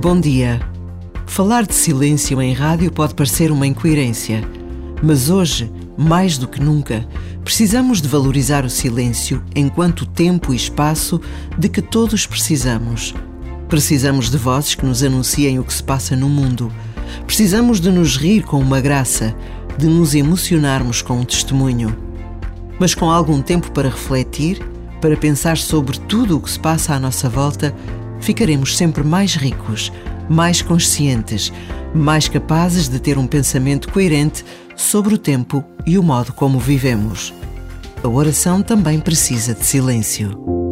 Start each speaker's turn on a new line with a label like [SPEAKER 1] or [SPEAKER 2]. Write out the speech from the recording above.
[SPEAKER 1] Bom dia. Falar de silêncio em rádio pode parecer uma incoerência, mas hoje, mais do que nunca, precisamos de valorizar o silêncio enquanto tempo e espaço de que todos precisamos. Precisamos de vozes que nos anunciem o que se passa no mundo. Precisamos de nos rir com uma graça, de nos emocionarmos com um testemunho. Mas com algum tempo para refletir, para pensar sobre tudo o que se passa à nossa volta, ficaremos sempre mais ricos, mais conscientes, mais capazes de ter um pensamento coerente sobre o tempo e o modo como vivemos. A oração também precisa de silêncio.